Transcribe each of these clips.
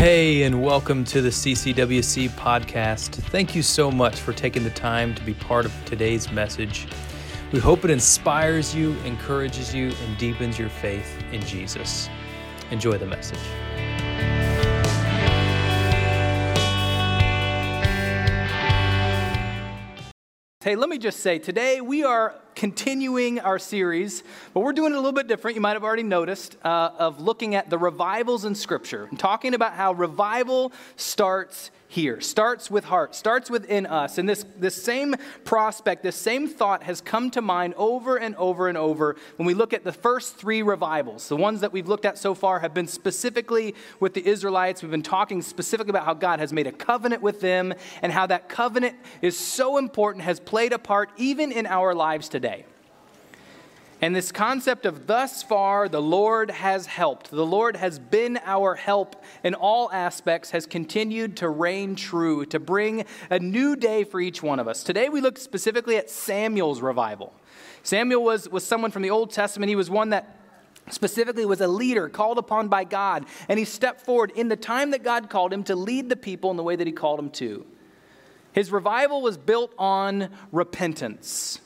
Hey, and welcome to the CCWC podcast. Thank you so much for taking the time to be part of today's message. We hope it inspires you, encourages you, and deepens your faith in Jesus. Enjoy the message. Hey, let me just say, today we are continuing our series, but we're doing it a little bit different. You might have already noticed, uh, of looking at the revivals in Scripture and talking about how revival starts here, starts with heart, starts within us. And this, this same prospect, this same thought has come to mind over and over and over when we look at the first three revivals. The ones that we've looked at so far have been specifically with the Israelites. We've been talking specifically about how God has made a covenant with them and how that covenant is so important, has played a part even in our lives today. And this concept of thus far the Lord has helped, the Lord has been our help in all aspects, has continued to reign true, to bring a new day for each one of us. Today we look specifically at Samuel's revival. Samuel was, was someone from the Old Testament, he was one that specifically was a leader called upon by God, and he stepped forward in the time that God called him to lead the people in the way that he called him to. His revival was built on repentance.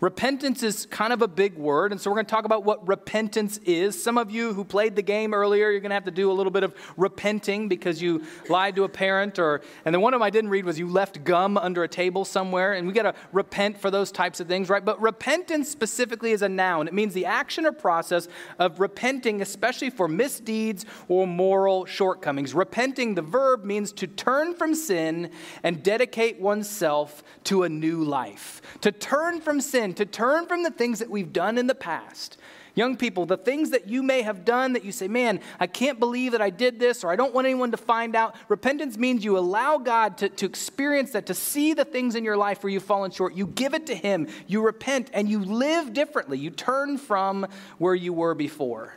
Repentance is kind of a big word, and so we're going to talk about what repentance is. Some of you who played the game earlier, you're going to have to do a little bit of repenting because you lied to a parent, or and the one of them I didn't read was you left gum under a table somewhere, and we got to repent for those types of things, right? But repentance specifically is a noun. It means the action or process of repenting, especially for misdeeds or moral shortcomings. Repenting, the verb means to turn from sin and dedicate oneself to a new life. To turn from sin to turn from the things that we've done in the past. Young people, the things that you may have done that you say, man, I can't believe that I did this, or I don't want anyone to find out. Repentance means you allow God to, to experience that, to see the things in your life where you've fallen short. You give it to Him, you repent, and you live differently. You turn from where you were before.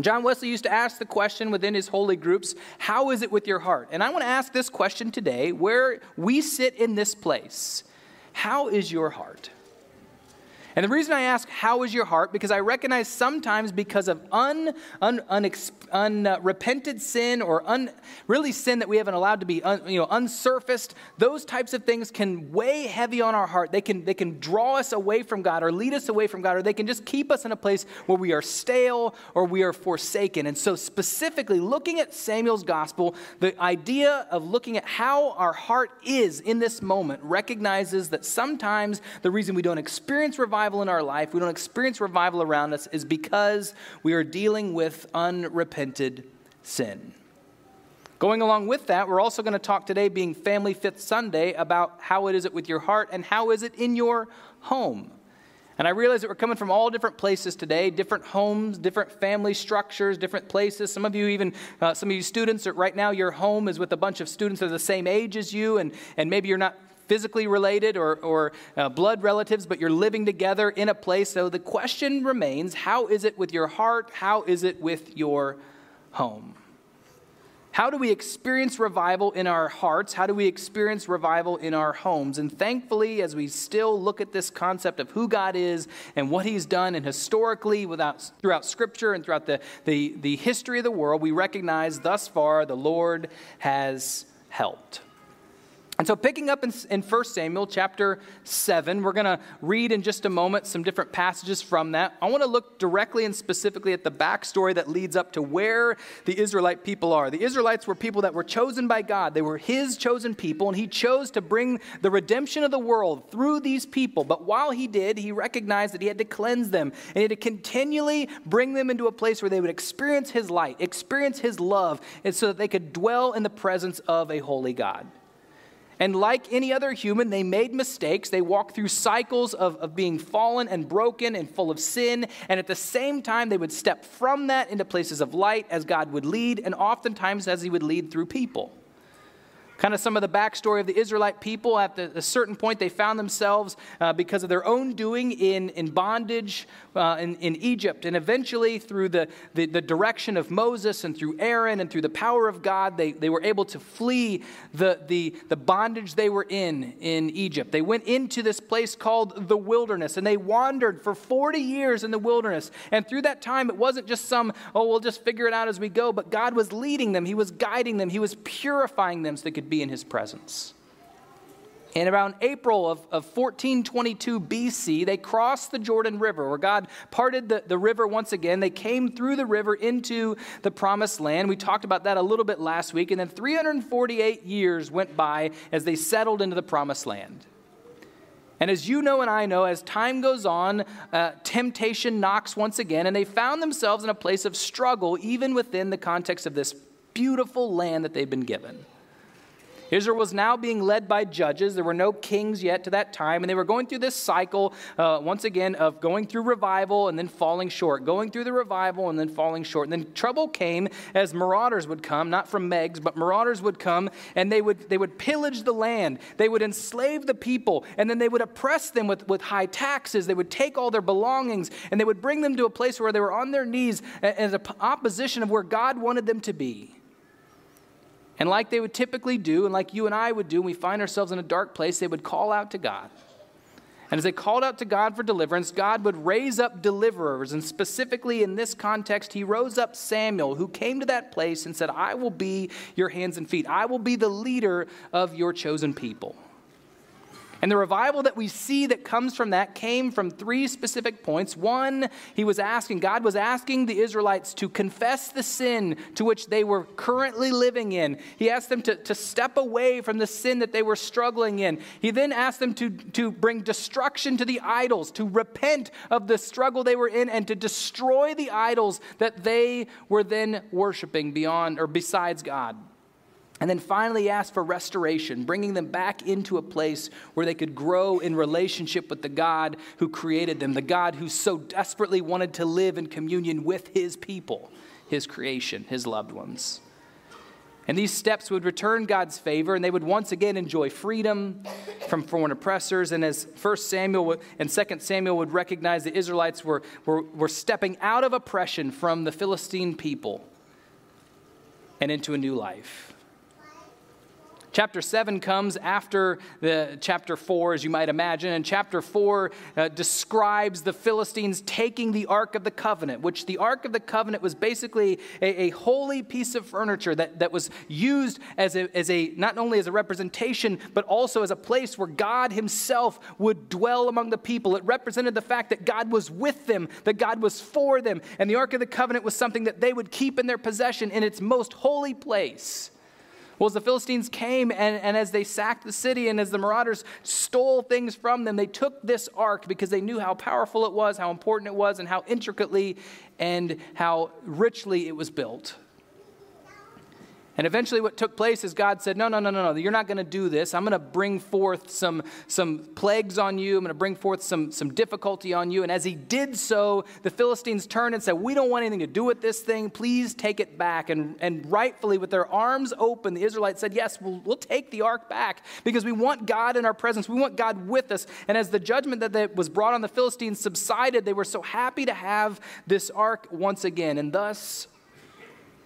John Wesley used to ask the question within his holy groups, How is it with your heart? And I want to ask this question today, where we sit in this place. How is your heart? And the reason I ask, how is your heart? Because I recognize sometimes because of un, un, unrepented un, uh, sin or un, really sin that we haven't allowed to be un, you know, unsurfaced, those types of things can weigh heavy on our heart. They can, they can draw us away from God or lead us away from God, or they can just keep us in a place where we are stale or we are forsaken. And so, specifically, looking at Samuel's gospel, the idea of looking at how our heart is in this moment recognizes that sometimes the reason we don't experience revival revival in our life, we don't experience revival around us, is because we are dealing with unrepented sin. Going along with that, we're also going to talk today, being Family Fifth Sunday, about how it is it with your heart and how is it in your home. And I realize that we're coming from all different places today, different homes, different family structures, different places. Some of you, even uh, some of you students, right now your home is with a bunch of students that are the same age as you, and, and maybe you're not physically related or, or uh, blood relatives, but you're living together in a place. So the question remains how is it with your heart? How is it with your home? How do we experience revival in our hearts? How do we experience revival in our homes? And thankfully, as we still look at this concept of who God is and what He's done, and historically without, throughout Scripture and throughout the, the, the history of the world, we recognize thus far the Lord has helped. And so, picking up in, in 1 Samuel chapter 7, we're going to read in just a moment some different passages from that. I want to look directly and specifically at the backstory that leads up to where the Israelite people are. The Israelites were people that were chosen by God, they were His chosen people, and He chose to bring the redemption of the world through these people. But while He did, He recognized that He had to cleanse them, and He had to continually bring them into a place where they would experience His light, experience His love, and so that they could dwell in the presence of a holy God. And like any other human, they made mistakes. They walked through cycles of, of being fallen and broken and full of sin. And at the same time, they would step from that into places of light as God would lead, and oftentimes as He would lead through people. Kind of some of the backstory of the Israelite people. At the, a certain point, they found themselves, uh, because of their own doing, in, in bondage uh, in, in Egypt. And eventually, through the, the, the, direction of Moses and through Aaron and through the power of God, they, they were able to flee the, the, the bondage they were in in Egypt. They went into this place called the wilderness, and they wandered for 40 years in the wilderness. And through that time, it wasn't just some, oh, we'll just figure it out as we go, but God was leading them, He was guiding them, He was purifying them so they could be in his presence. And around April of, of 1422 BC, they crossed the Jordan River, where God parted the, the river once again. They came through the river into the promised land. We talked about that a little bit last week. And then 348 years went by as they settled into the promised land. And as you know and I know, as time goes on, uh, temptation knocks once again, and they found themselves in a place of struggle, even within the context of this beautiful land that they've been given. Israel was now being led by judges. There were no kings yet to that time, and they were going through this cycle, uh, once again, of going through revival and then falling short, going through the revival and then falling short. And then trouble came as marauders would come, not from Megs, but marauders would come, and they would, they would pillage the land. They would enslave the people, and then they would oppress them with, with high taxes. They would take all their belongings, and they would bring them to a place where they were on their knees as an opposition of where God wanted them to be. And like they would typically do, and like you and I would do when we find ourselves in a dark place, they would call out to God. And as they called out to God for deliverance, God would raise up deliverers. And specifically in this context, he rose up Samuel, who came to that place and said, I will be your hands and feet. I will be the leader of your chosen people. And the revival that we see that comes from that came from three specific points. One, he was asking, God was asking the Israelites to confess the sin to which they were currently living in. He asked them to, to step away from the sin that they were struggling in. He then asked them to, to bring destruction to the idols, to repent of the struggle they were in, and to destroy the idols that they were then worshiping beyond or besides God. And then finally ask for restoration, bringing them back into a place where they could grow in relationship with the God who created them, the God who so desperately wanted to live in communion with his people, his creation, his loved ones. And these steps would return God's favor, and they would once again enjoy freedom from foreign oppressors. And as 1 Samuel and 2 Samuel would recognize, the Israelites were, were, were stepping out of oppression from the Philistine people and into a new life. Chapter 7 comes after the chapter 4, as you might imagine, and chapter 4 uh, describes the Philistines taking the Ark of the Covenant, which the Ark of the Covenant was basically a, a holy piece of furniture that, that was used as a, as a, not only as a representation, but also as a place where God Himself would dwell among the people. It represented the fact that God was with them, that God was for them, and the Ark of the Covenant was something that they would keep in their possession in its most holy place. Well, as the Philistines came and, and as they sacked the city and as the marauders stole things from them, they took this ark because they knew how powerful it was, how important it was, and how intricately and how richly it was built. And eventually, what took place is God said, No, no, no, no, no, you're not going to do this. I'm going to bring forth some, some plagues on you. I'm going to bring forth some, some difficulty on you. And as he did so, the Philistines turned and said, We don't want anything to do with this thing. Please take it back. And, and rightfully, with their arms open, the Israelites said, Yes, we'll, we'll take the ark back because we want God in our presence. We want God with us. And as the judgment that was brought on the Philistines subsided, they were so happy to have this ark once again. And thus,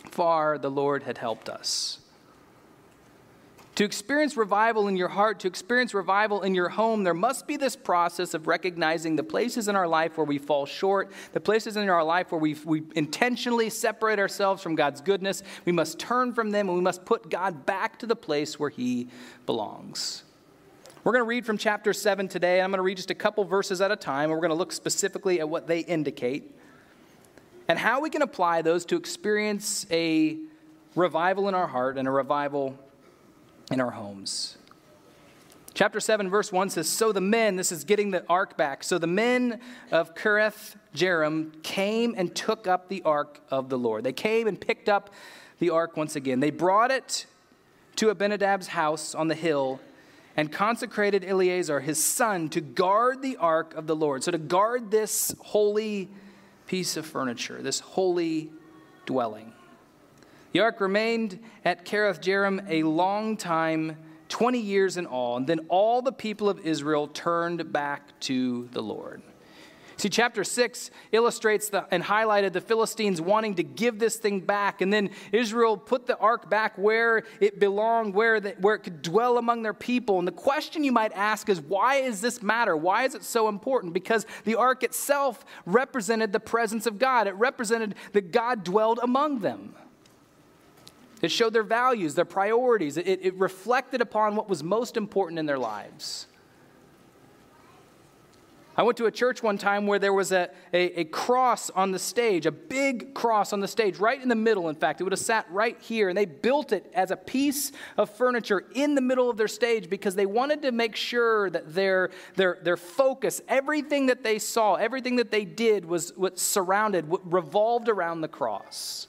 far the Lord had helped us. To experience revival in your heart, to experience revival in your home, there must be this process of recognizing the places in our life where we fall short, the places in our life where we we intentionally separate ourselves from God's goodness. We must turn from them and we must put God back to the place where He belongs. We're going to read from chapter 7 today. I'm going to read just a couple verses at a time, and we're going to look specifically at what they indicate and how we can apply those to experience a revival in our heart and a revival in our homes. Chapter 7, verse 1 says So the men, this is getting the ark back, so the men of Kiriath Jearim came and took up the ark of the Lord. They came and picked up the ark once again. They brought it to Abinadab's house on the hill and consecrated Eleazar, his son, to guard the ark of the Lord. So to guard this holy piece of furniture, this holy dwelling. The ark remained at Kiriath Jearim a long time, 20 years in all, and then all the people of Israel turned back to the Lord. See, chapter 6 illustrates the, and highlighted the Philistines wanting to give this thing back. And then Israel put the ark back where it belonged, where, the, where it could dwell among their people. And the question you might ask is why is this matter? Why is it so important? Because the ark itself represented the presence of God, it represented that God dwelled among them. It showed their values, their priorities. It, it reflected upon what was most important in their lives. I went to a church one time where there was a, a, a, cross on the stage, a big cross on the stage, right in the middle, in fact. It would have sat right here, and they built it as a piece of furniture in the middle of their stage because they wanted to make sure that their, their, their focus, everything that they saw, everything that they did was what surrounded, what revolved around the cross.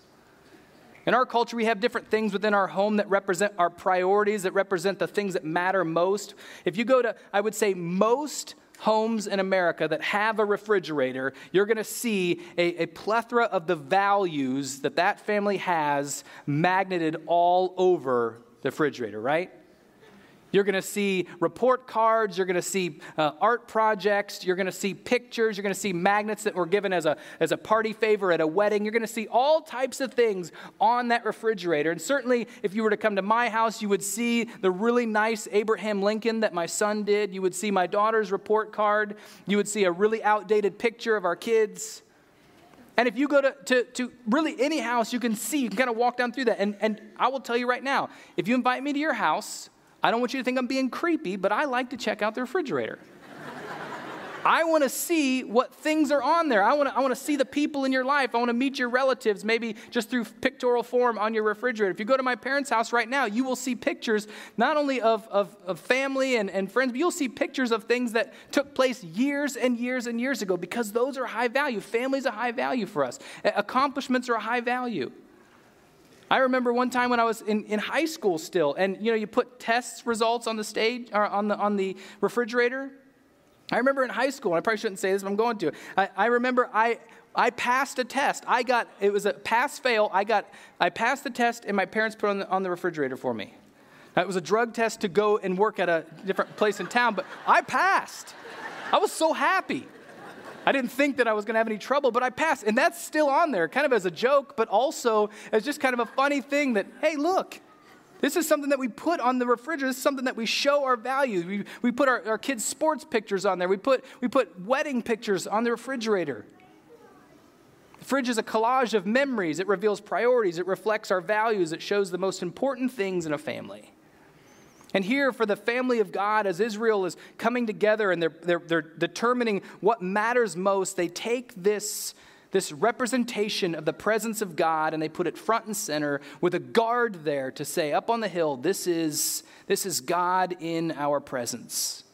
In our culture, we have different things within our home that represent our priorities, that represent the things that matter most. If you go to, I would say, most homes in America that have a refrigerator, you're going to see a, a, plethora of the values that that family has magneted all over the refrigerator, right? You're going to see report cards, you're going to see uh, art projects, you're going to see pictures, you're going to see magnets that were given as a, as a party favor at a wedding. You're going to see all types of things on that refrigerator. And certainly, if you were to come to my house, you would see the really nice Abraham Lincoln that my son did. You would see my daughter's report card. You would see a really outdated picture of our kids. And if you go to, to, to, really any house, you can see, you can kind of walk down through that. And, and I will tell you right now if you invite me to your house, I don't want you to think I'm being creepy, but I like to check out the refrigerator. I want to see what things are on there. I want to, I want to see the people in your life. I want to meet your relatives, maybe just through pictorial form on your refrigerator. If you go to my parents' house right now, you will see pictures not only of, of, of family and, and friends, but you'll see pictures of things that took place years and years and years ago because those are high value. Family's a high value for us, accomplishments are a high value. I remember one time when I was in, in high school still, and you know, you put test results on the stage or on the on the refrigerator. I remember in high school, and I probably shouldn't say this, but I'm going to. I, I remember I I passed a test. I got it was a pass fail. I got I passed the test, and my parents put on the, on the refrigerator for me. Now, it was a drug test to go and work at a different place in town, but I passed. I was so happy. I didn't think that I was going to have any trouble, but I passed. And that's still on there, kind of as a joke, but also as just kind of a funny thing that, hey, look, this is something that we put on the refrigerator. This is something that we show our values. We, we put our, our kids' sports pictures on there. We put, we put wedding pictures on the refrigerator. The fridge is a collage of memories. It reveals priorities. It reflects our values. It shows the most important things in a family. And here, for the family of God, as Israel is coming together and they're, they're, they're determining what matters most, they take this, this representation of the presence of God and they put it front and center with a guard there to say, up on the hill, this is, this is God in our presence.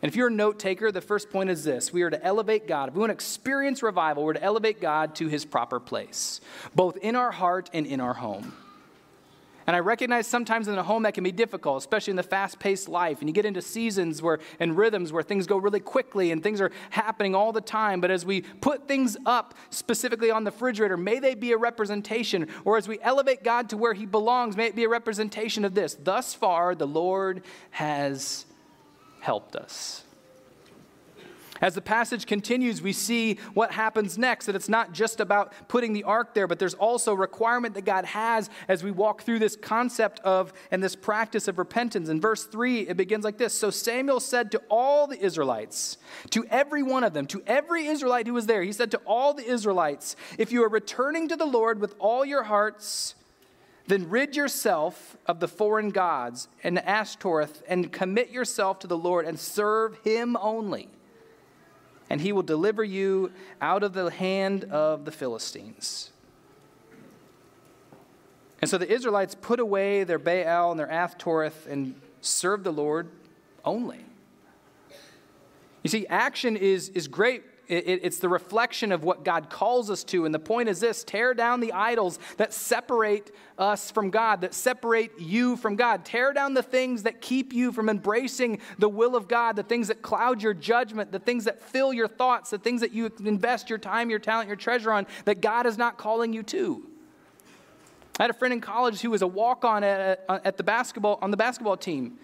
And if you're a note taker, the first point is this we are to elevate God. If we want to experience revival, we're to elevate God to his proper place, both in our heart and in our home. And I recognize sometimes in a home that can be difficult, especially in the fast paced life. And you get into seasons where, and rhythms where things go really quickly and things are happening all the time. But as we put things up specifically on the refrigerator, may they be a representation, or as we elevate God to where he belongs, may it be a representation of this. Thus far, the Lord has helped us. As the passage continues, we see what happens next, that it's not just about putting the ark there, but there's also a requirement that God has as we walk through this concept of and this practice of repentance. In verse 3, it begins like this So Samuel said to all the Israelites, to every one of them, to every Israelite who was there, he said to all the Israelites, If you are returning to the Lord with all your hearts, then rid yourself of the foreign gods and Ashtoreth and commit yourself to the Lord and serve him only and he will deliver you out of the hand of the Philistines. And so the Israelites put away their Baal and their Ashtoreth and served the Lord only. You see, action is, is great it, it's the reflection of what God calls us to. And the point is this tear down the idols that separate us from God, that separate you from God. Tear down the things that keep you from embracing the will of God, the things that cloud your judgment, the things that fill your thoughts, the things that you invest your time, your talent, your treasure on that God is not calling you to. I had a friend in college who was a walk-on at, at the basketball on the basketball team.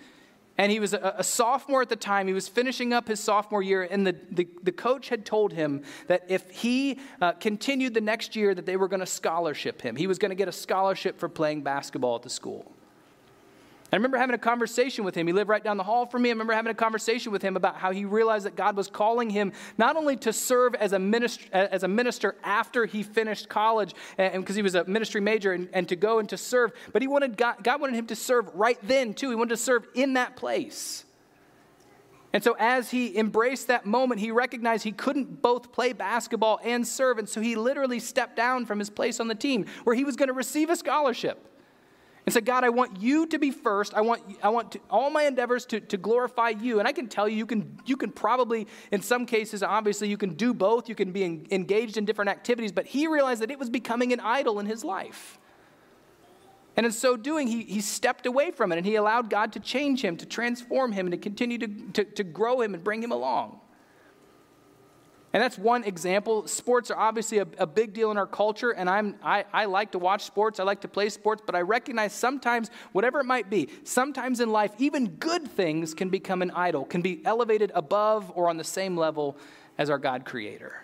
And he was a, a, sophomore at the time. He was finishing up his sophomore year, and the, the, the coach had told him that if he uh, continued the next year, that they were going to scholarship him. He was going to get a scholarship for playing basketball at the school. I remember having a conversation with him. He lived right down the hall from me. I remember having a conversation with him about how he realized that God was calling him not only to serve as a minister, as a minister after he finished college, and because he was a ministry major, and, and to go and to serve, but he wanted God, God wanted him to serve right then too. He wanted to serve in that place. And so, as he embraced that moment, he recognized he couldn't both play basketball and serve. And so, he literally stepped down from his place on the team where he was going to receive a scholarship and said, God, I want you to be first. I want, I want to, all my endeavors to, to glorify you. And I can tell you, you can, you can probably, in some cases, obviously, you can do both. You can be engaged in different activities. But he realized that it was becoming an idol in his life. And in so doing, he, he stepped away from it and he allowed God to change him, to transform him, and to continue to, to, to grow him and bring him along. And that's one example. Sports are obviously a, a, big deal in our culture, and I'm, I, I like to watch sports, I like to play sports, but I recognize sometimes, whatever it might be, sometimes in life, even good things can become an idol, can be elevated above or on the same level as our God creator.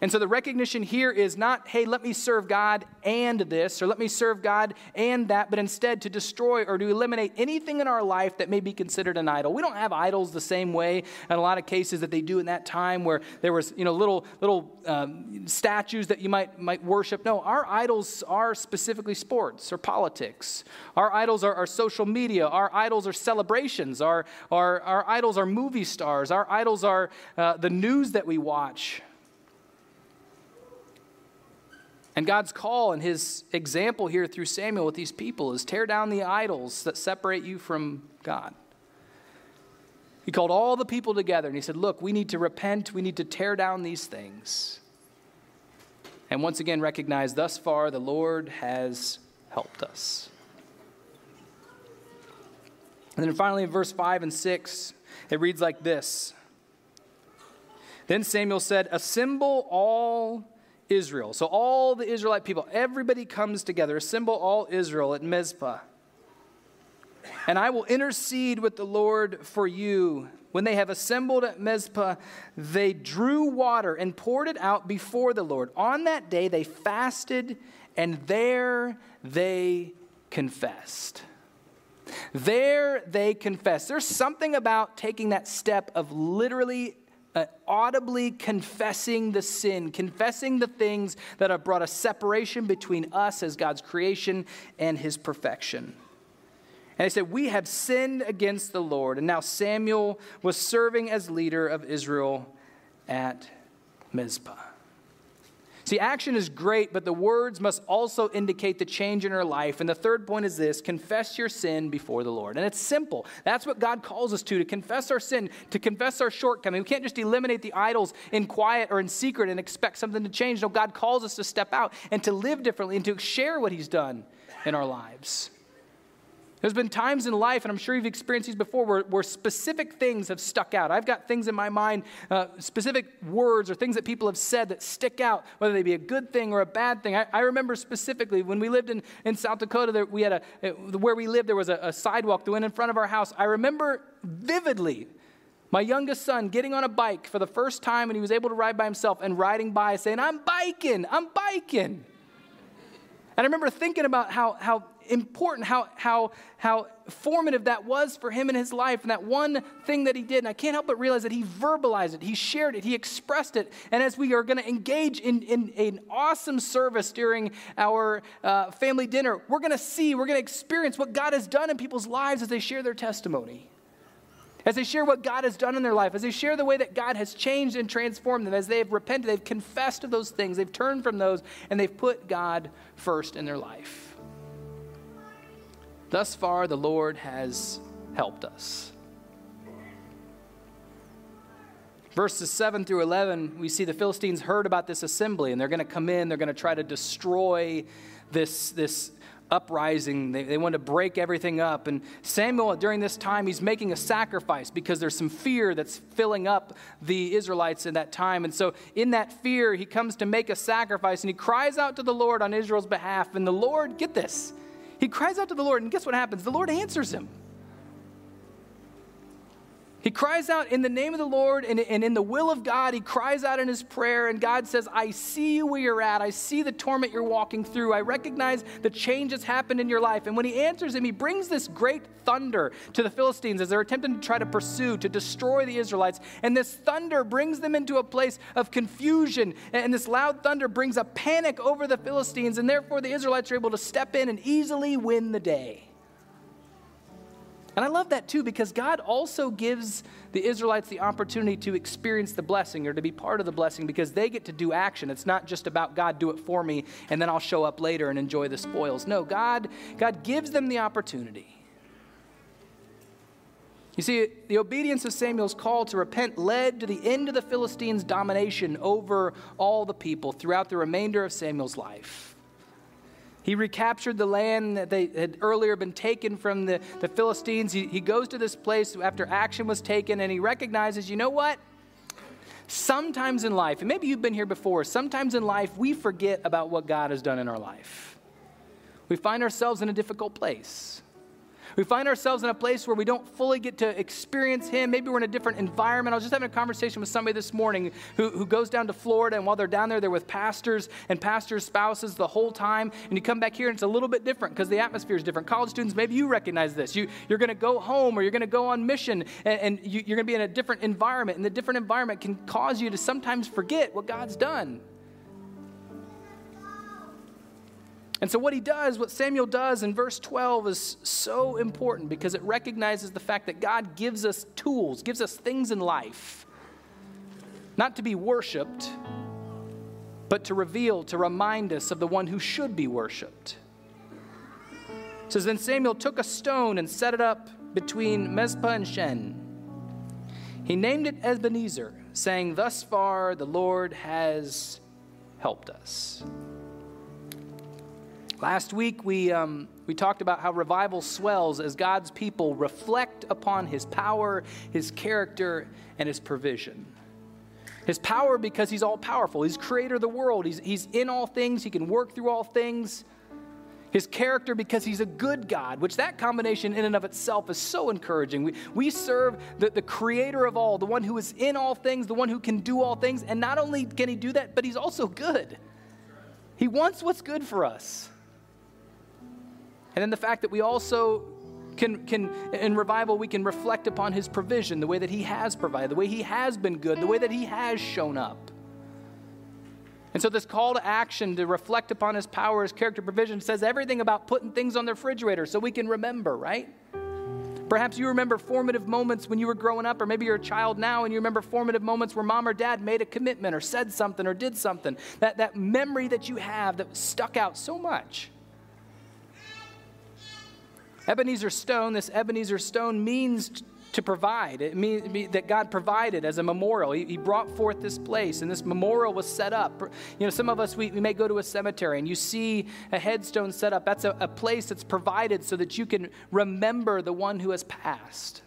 And so the recognition here is not, hey, let me serve God and this, or let me serve God and that, but instead to destroy or to eliminate anything in our life that may be considered an idol. We don't have idols the same way in a lot of cases that they do in that time where there was, you know, little little um, statues that you might might worship. No, our idols are specifically sports or politics. Our idols are, are social media. Our idols are celebrations. Our, our, our idols are movie stars. Our idols are uh, the news that we watch. And God's call and his example here through Samuel with these people is tear down the idols that separate you from God. He called all the people together and he said, Look, we need to repent, we need to tear down these things. And once again, recognize thus far the Lord has helped us. And then finally, in verse 5 and 6, it reads like this Then Samuel said, Assemble all Israel. So all the Israelite people, everybody comes together, assemble all Israel at Mizpah. And I will intercede with the Lord for you. When they have assembled at Mizpah, they drew water and poured it out before the Lord. On that day, they fasted, and there they confessed. There they confessed. There's something about taking that step of literally uh, audibly confessing the sin, confessing the things that have brought a separation between us as God's creation and his perfection. And they said, We have sinned against the Lord. And now Samuel was serving as leader of Israel at Mizpah. See, action is great, but the words must also indicate the change in our life. And the third point is this confess your sin before the Lord. And it's simple. That's what God calls us to, to confess our sin, to confess our shortcoming. We can't just eliminate the idols in quiet or in secret and expect something to change. No, God calls us to step out and to live differently and to share what He's done in our lives. There's been times in life, and I'm sure you've experienced these before, where, where specific things have stuck out. I've got things in my mind, uh, specific words or things that people have said that stick out, whether they be a good thing or a bad thing. I, I remember specifically when we lived in, in South Dakota, there, we had a, where we lived, there was a, a sidewalk that went in front of our house. I remember vividly my youngest son getting on a bike for the first time, and he was able to ride by himself and riding by saying, I'm biking, I'm biking. And I remember thinking about how, how important, how, how, how formative that was for him in his life, and that one thing that he did. And I can't help but realize that he verbalized it, he shared it, he expressed it. And as we are going to engage in, in an awesome service during our uh, family dinner, we're going to see, we're going to experience what God has done in people's lives as they share their testimony as they share what God has done in their life, as they share the way that God has changed and transformed them, as they have repented, they've confessed of those things, they've turned from those, and they've put God first in their life. Thus far, the Lord has helped us. Verses 7 through 11, we see the Philistines heard about this assembly, and they're going to come in, they're going to try to destroy this, this uprising. They, they wanted to break everything up. And Samuel, during this time, he's making a sacrifice because there's some fear that's filling up the Israelites in that time. And so, in that fear, he comes to make a sacrifice and he cries out to the Lord on Israel's behalf. And the Lord, get this, he cries out to the Lord, and guess what happens? The Lord answers him. He cries out in the name of the Lord and, and, in the will of God. He cries out in his prayer, and God says, I see you where you're at. I see the torment you're walking through. I recognize the change that's happened in your life. And when he answers him, he brings this great thunder to the Philistines as they're attempting to try to pursue, to destroy the Israelites. And this thunder brings them into a place of confusion. And this loud thunder brings a panic over the Philistines, and therefore the Israelites are able to step in and easily win the day. And I love that too because God also gives the Israelites the opportunity to experience the blessing or to be part of the blessing because they get to do action. It's not just about God do it for me and then I'll show up later and enjoy the spoils. No, God God gives them the opportunity. You see, the obedience of Samuel's call to repent led to the end of the Philistines' domination over all the people throughout the remainder of Samuel's life. He recaptured the land that they had earlier been taken from the, the Philistines. He, he goes to this place after action was taken and he recognizes, you know what? Sometimes in life, and maybe you've been here before, sometimes in life we forget about what God has done in our life. We find ourselves in a difficult place. We find ourselves in a place where we don't fully get to experience Him. Maybe we're in a different environment. I was just having a conversation with somebody this morning who, who goes down to Florida, and while they're down there, they're with pastors and pastors' spouses the whole time. And you come back here, and it's a little bit different because the atmosphere is different. College students, maybe you recognize this. You, you're going to go home or you're going to go on mission, and, and you, you're going to be in a different environment. And the different environment can cause you to sometimes forget what God's done. And so, what he does, what Samuel does in verse 12 is so important because it recognizes the fact that God gives us tools, gives us things in life, not to be worshiped, but to reveal, to remind us of the one who should be worshiped. It says, Then Samuel took a stone and set it up between Mizpah and Shen. He named it Ebenezer, saying, Thus far the Lord has helped us. Last week, we, um, we talked about how revival swells as God's people reflect upon his power, his character, and his provision. His power because he's all powerful. He's creator of the world. He's, he's in all things. He can work through all things. His character because he's a good God, which that combination in and of itself is so encouraging. We, we serve the, the creator of all, the one who is in all things, the one who can do all things. And not only can he do that, but he's also good. He wants what's good for us. And then the fact that we also can, can, in revival, we can reflect upon his provision, the way that he has provided, the way he has been good, the way that he has shown up. And so, this call to action to reflect upon his power, his character, provision says everything about putting things on the refrigerator so we can remember, right? Perhaps you remember formative moments when you were growing up, or maybe you're a child now and you remember formative moments where mom or dad made a commitment or said something or did something. That, that memory that you have that stuck out so much. Ebenezer stone, this Ebenezer stone means to provide. It means that God provided as a memorial. He, brought forth this place, and this memorial was set up. You know, some of us, we, we may go to a cemetery and you see a headstone set up. That's a, a place that's provided so that you can remember the one who has passed.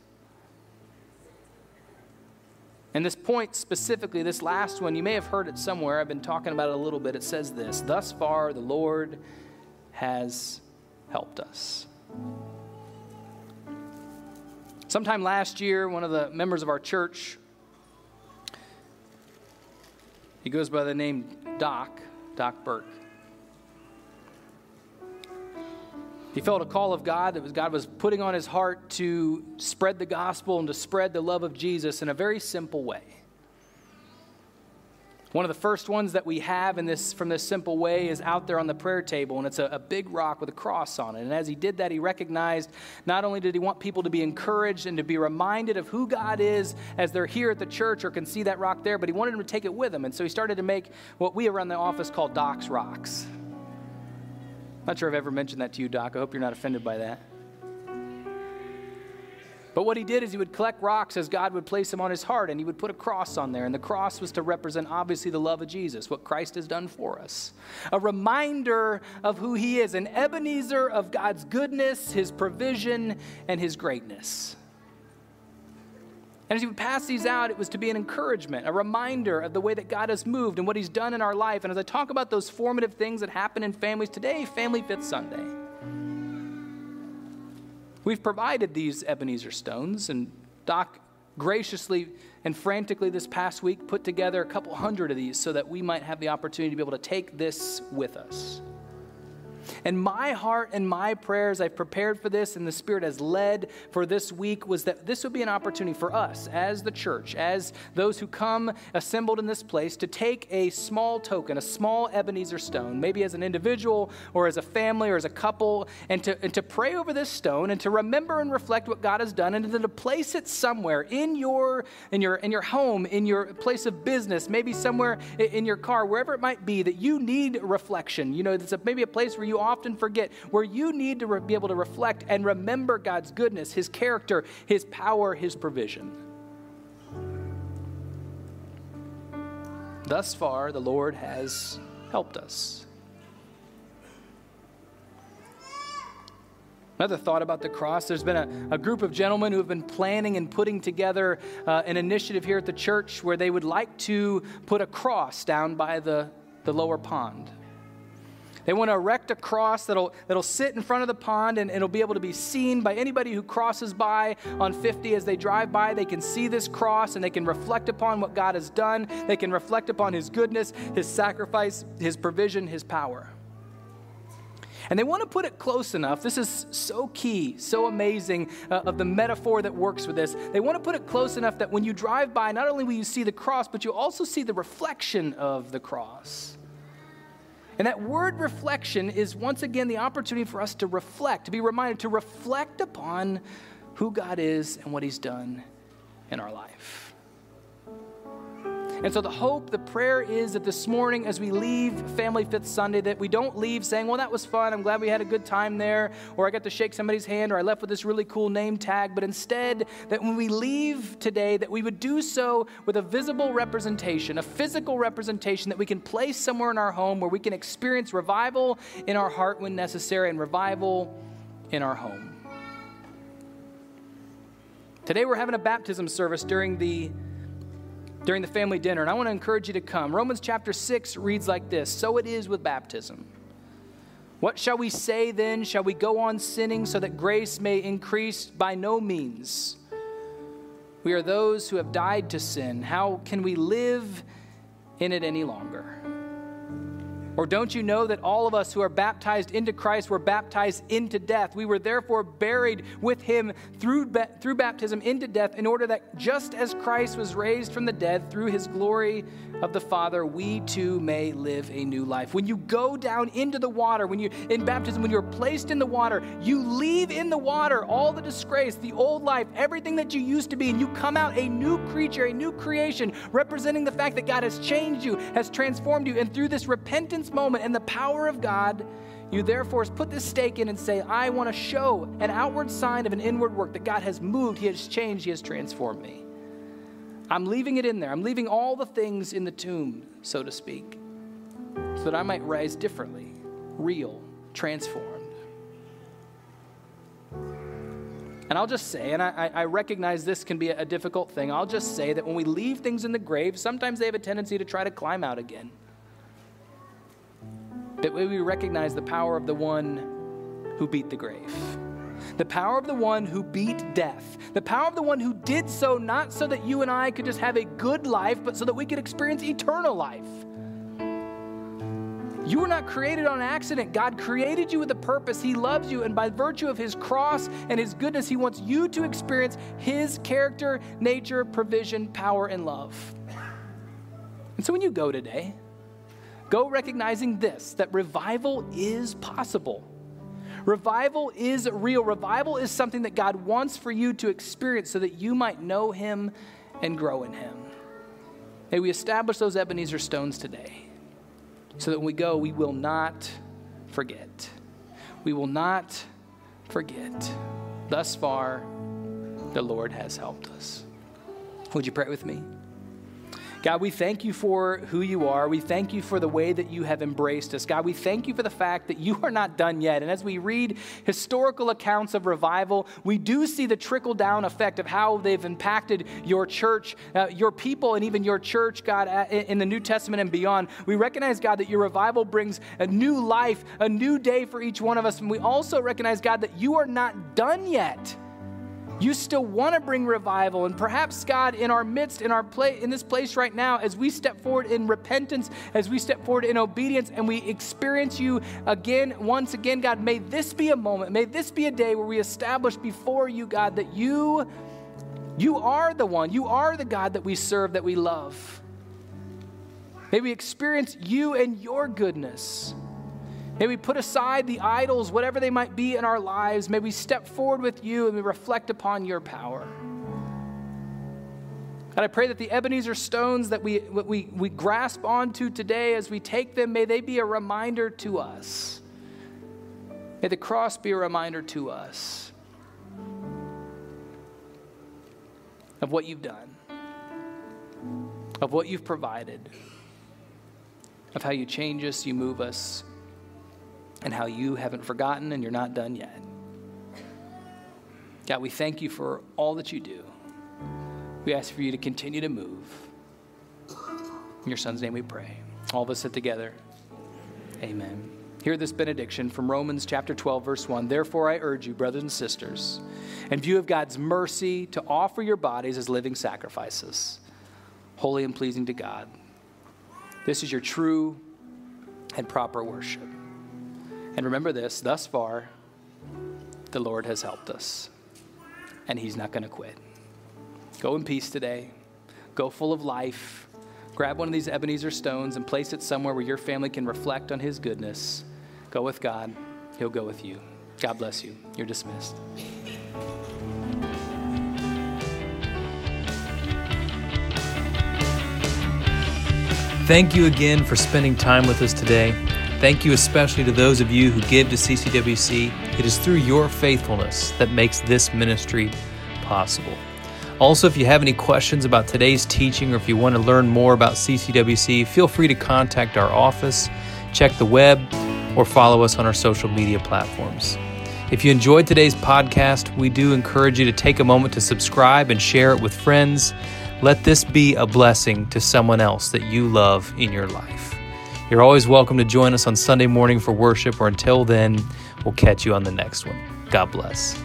And this point specifically, this last one, you may have heard it somewhere. I've been talking about it a little bit. It says this Thus far, the Lord has helped us. Sometime last year, one of the members of our church, he goes by the name Doc, Doc Burke. He felt a call of God that was God was putting on his heart to spread the gospel and to spread the love of Jesus in a very simple way. One of the first ones that we have in this from this simple way is out there on the prayer table, and it's a, a, big rock with a cross on it. And as he did that, he recognized not only did he want people to be encouraged and to be reminded of who God is as they're here at the church or can see that rock there, but he wanted them to take it with him. And so he started to make what we around the office call Doc's Rocks. Not sure I've ever mentioned that to you, Doc. I hope you're not offended by that. But what he did is he would collect rocks as God would place them on his heart, and he would put a cross on there. And the cross was to represent, obviously, the love of Jesus, what Christ has done for us. A reminder of who he is, an Ebenezer of God's goodness, his provision, and his greatness. And as he would pass these out, it was to be an encouragement, a reminder of the way that God has moved and what he's done in our life. And as I talk about those formative things that happen in families today, Family Fifth Sunday. We've provided these Ebenezer stones, and Doc graciously and frantically this past week put together a couple hundred of these so that we might have the opportunity to be able to take this with us. And my heart and my prayers, I've prepared for this, and the Spirit has led for this week, was that this would be an opportunity for us as the church, as those who come assembled in this place, to take a small token, a small Ebenezer stone, maybe as an individual or as a family or as a couple, and to, and to pray over this stone and to remember and reflect what God has done, and then to place it somewhere in your, in your, in your home, in your place of business, maybe somewhere in your car, wherever it might be, that you need reflection. You know, it's a, maybe a place where you often forget, where you need to re- be able to reflect and remember God's goodness, His character, His power, His provision. Thus far, the Lord has helped us. Another thought about the cross there's been a, a, group of gentlemen who have been planning and putting together uh, an initiative here at the church where they would like to put a cross down by the, the lower pond. They want to erect a cross that'll, that'll sit in front of the pond and it'll be able to be seen by anybody who crosses by on 50 as they drive by. They can see this cross and they can reflect upon what God has done. They can reflect upon His goodness, His sacrifice, His provision, His power. And they want to put it close enough. This is so key, so amazing uh, of the metaphor that works with this. They want to put it close enough that when you drive by, not only will you see the cross, but you also see the reflection of the cross. And that word reflection is once again the opportunity for us to reflect, to be reminded, to reflect upon who God is and what He's done in our life. And so the hope, the prayer is that this morning as we leave Family Fifth Sunday, that we don't leave saying, well, that was fun. I'm glad we had a good time there, or I got to shake somebody's hand, or I left with this really cool name tag. But instead, that when we leave today, that we would do so with a visible representation, a physical representation that we can place somewhere in our home where we can experience revival in our heart when necessary and revival in our home. Today we're having a baptism service during the during the family dinner, and I want to encourage you to come. Romans chapter 6 reads like this So it is with baptism. What shall we say then? Shall we go on sinning so that grace may increase? By no means. We are those who have died to sin. How can we live in it any longer? Or don't you know that all of us who are baptized into Christ were baptized into death? We were therefore buried with him through, through baptism into death, in order that just as Christ was raised from the dead through his glory of the Father, we too may live a new life. When you go down into the water, when you in baptism, when you're placed in the water, you leave in the water all the disgrace, the old life, everything that you used to be, and you come out a new creature, a new creation, representing the fact that God has changed you, has transformed you, and through this repentance moment and the power of God, you therefore put this stake in and say, I want to show an outward sign of an inward work that God has moved, He has changed, He has transformed me. I'm leaving it in there. I'm leaving all the things in the tomb, so to speak, so that I might rise differently, real, transformed. And I'll just say, and I, I, recognize this can be a difficult thing, I'll just say that when we leave things in the grave, sometimes they have a tendency to try to climb out again. That we recognize the power of the one who beat the grave. The power of the one who beat death. The power of the one who did so not so that you and I could just have a good life, but so that we could experience eternal life. You were not created on accident. God created you with a purpose. He loves you, and by virtue of His cross and His goodness, He wants you to experience His character, nature, provision, power, and love. And so when you go today, Go recognizing this that revival is possible. Revival is real. Revival is something that God wants for you to experience so that you might know Him and grow in Him. May we establish those Ebenezer stones today so that when we go, we will not forget. We will not forget. Thus far, the Lord has helped us. Would you pray with me? God, we thank you for who you are. We thank you for the way that you have embraced us. God, we thank you for the fact that you are not done yet. And as we read historical accounts of revival, we do see the trickle down effect of how they've impacted your church, uh, your people, and even your church, God, in the New Testament and beyond. We recognize, God, that your revival brings a new life, a new day for each one of us. And we also recognize, God, that you are not done yet you still want to bring revival. And perhaps, God, in our midst, in our place, in this place right now, as we step forward in repentance, as we step forward in obedience, and we experience you again, once again, God, may this be a moment, may this be a day where we establish before you, God, that you, you are the one, you are the God that we serve, that we love. May we experience you and your goodness. May we put aside the idols, whatever they might be in our lives. May we step forward with you and we reflect upon your power. God, I pray that the Ebenezer stones that we, we, we grasp onto today as we take them, may they be a reminder to us. May the cross be a reminder to us of what you've done, of what you've provided, of how you change us, you move us, and how you haven't forgotten and you're not done yet. God, we thank you for all that you do. We ask for you to continue to move. In your son's name we pray. All of us sit together. Amen. Hear this benediction from Romans chapter 12, verse 1. Therefore, I urge you, brothers and sisters, in view of God's mercy, to offer your bodies as living sacrifices, holy and pleasing to God. This is your true and proper worship. And remember this thus far, the Lord has helped us, and He's not going to quit. Go in peace today. Go full of life. Grab one of these Ebenezer stones and place it somewhere where your family can reflect on His goodness. Go with God, He'll go with you. God bless you. You're dismissed. Thank you again for spending time with us today. Thank you especially to those of you who give to CCWC. It is through your faithfulness that makes this ministry possible. Also, if you have any questions about today's teaching or if you want to learn more about CCWC, feel free to contact our office, check the web, or follow us on our social media platforms. If you enjoyed today's podcast, we do encourage you to take a moment to subscribe and share it with friends. Let this be a blessing to someone else that you love in your life. You're always welcome to join us on Sunday morning for worship, or until then, we'll catch you on the next one. God bless.